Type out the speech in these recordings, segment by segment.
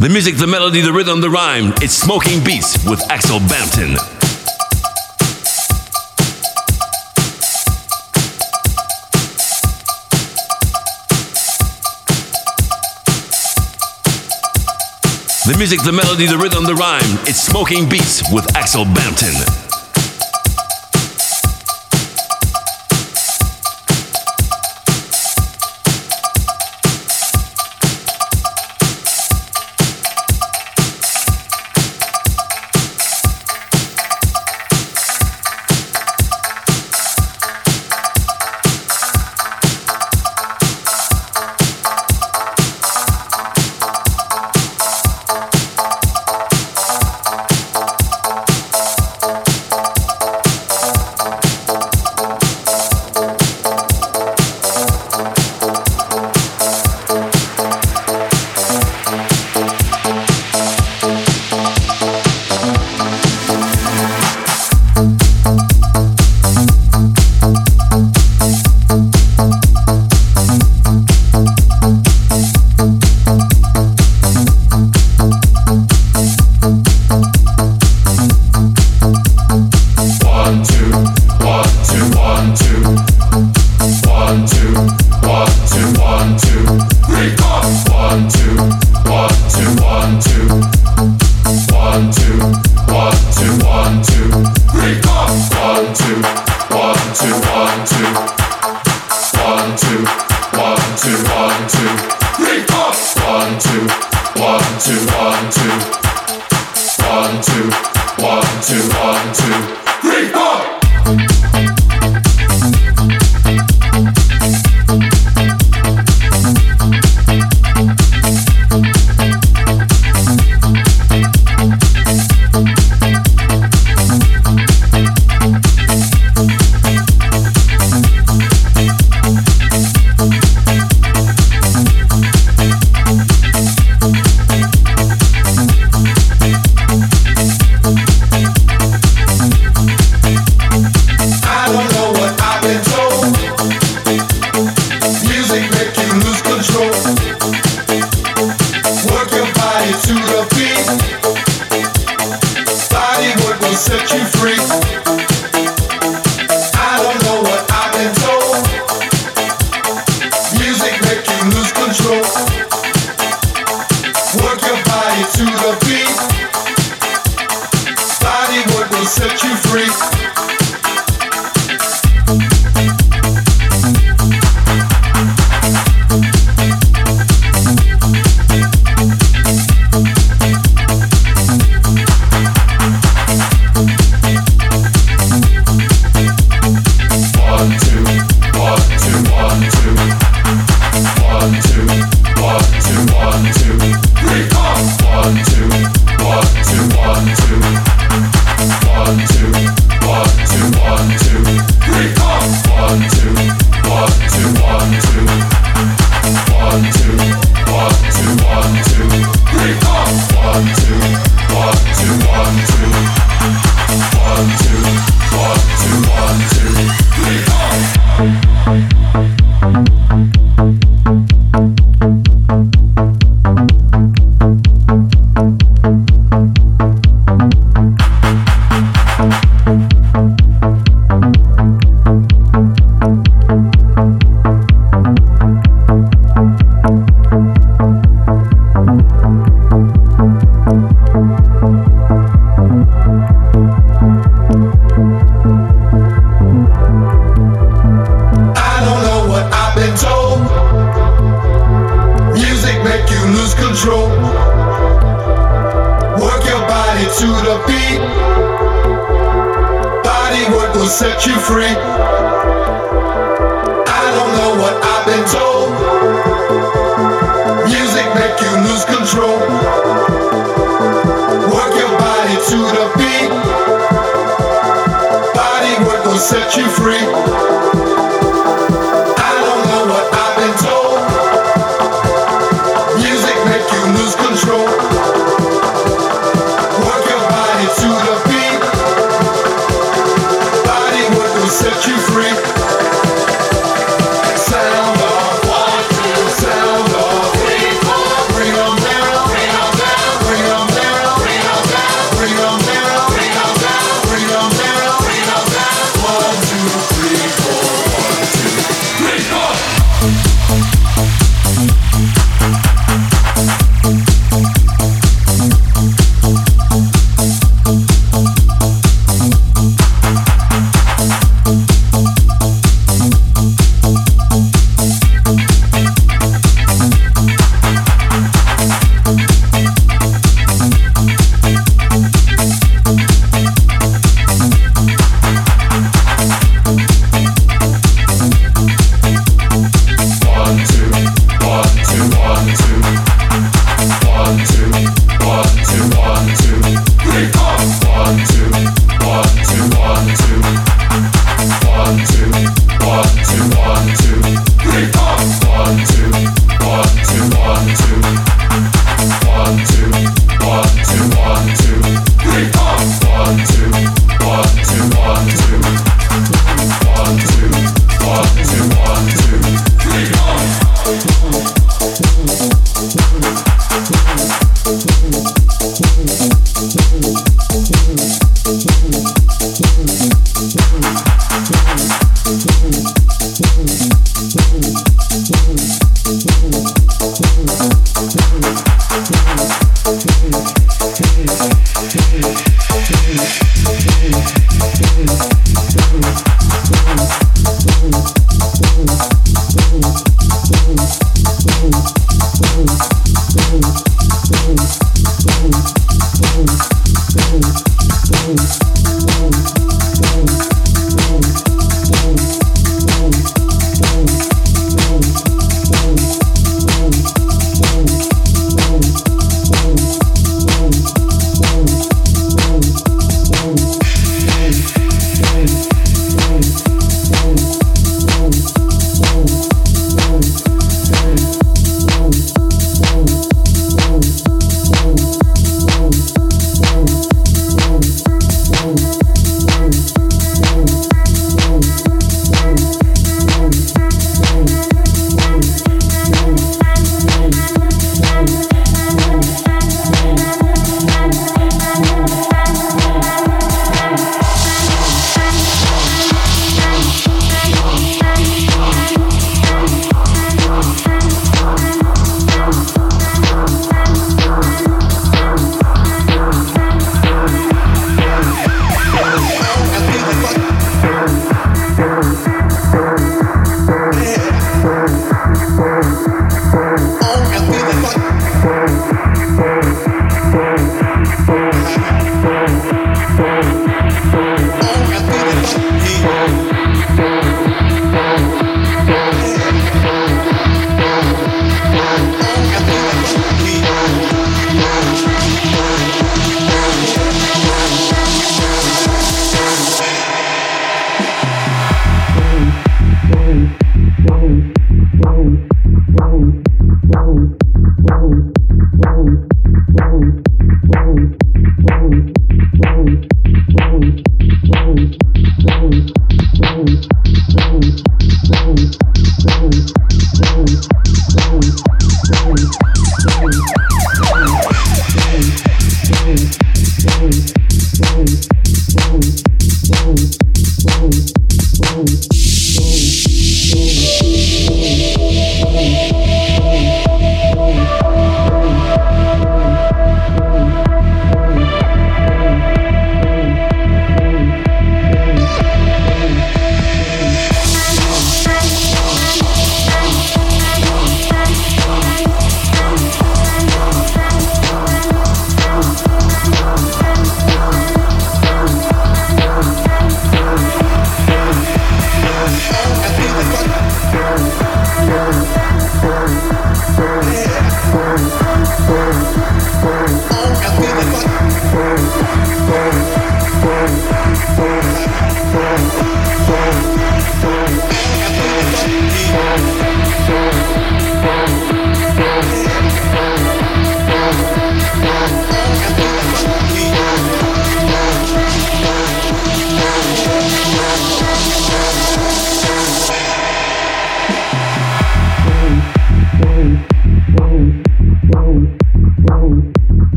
The music, the melody, the rhythm, the rhyme. It's Smoking Beats with Axel Bampton. The music, the melody, the rhythm, the rhyme. It's Smoking Beats with Axel Bampton.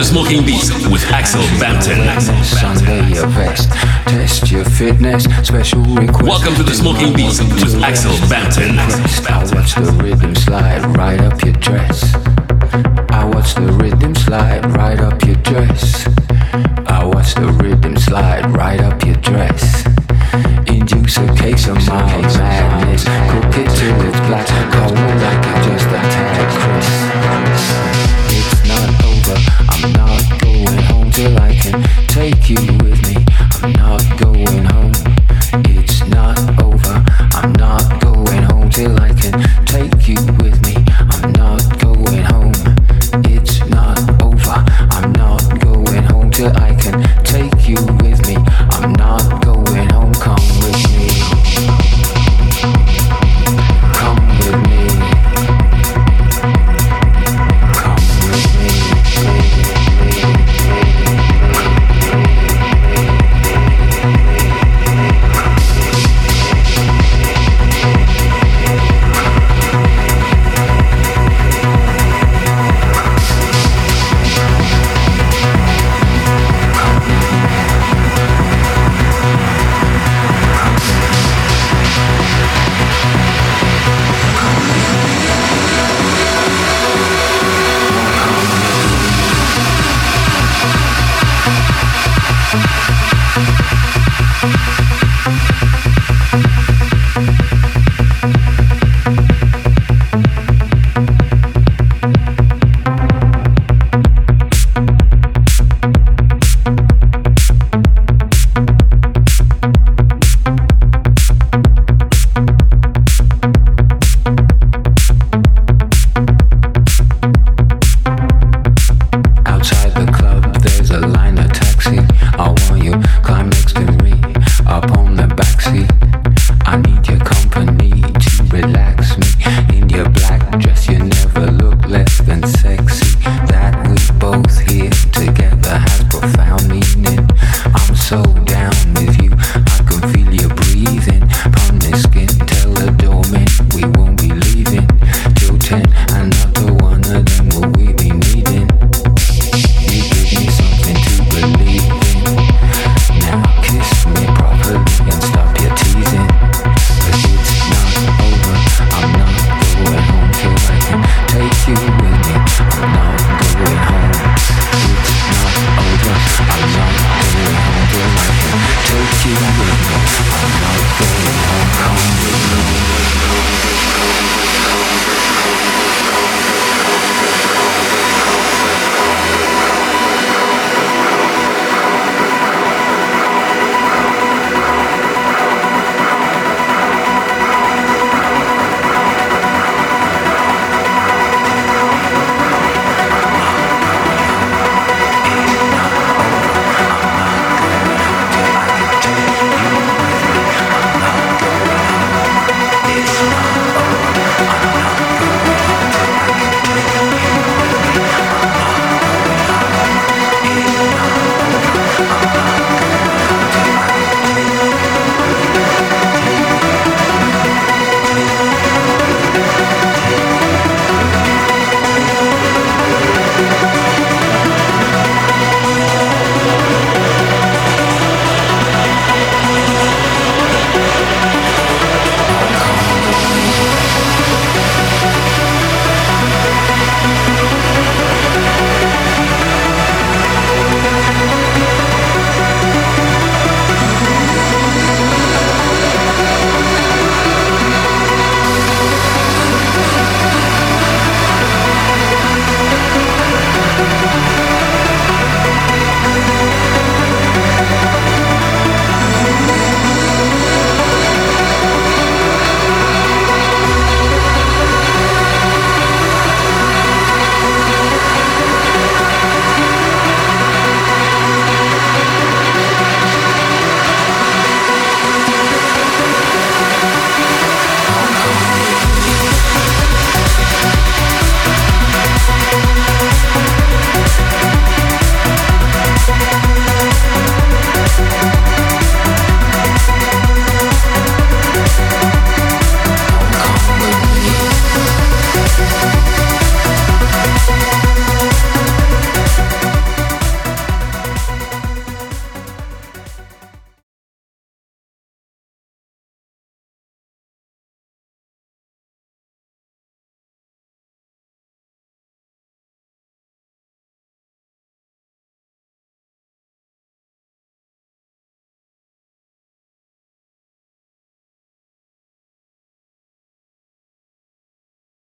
the Smoking Beats with Axel Bampton. Test your fitness, special request. Welcome to the Smoking Beats with Axel Bampton. I watch the rhythm slide right up your dress. I watch the rhythm slide right up your dress. I watch the rhythm slide right up your dress. Induce a case of my madness. Cook it till it's black. Cold like it just a tad. It's not over you.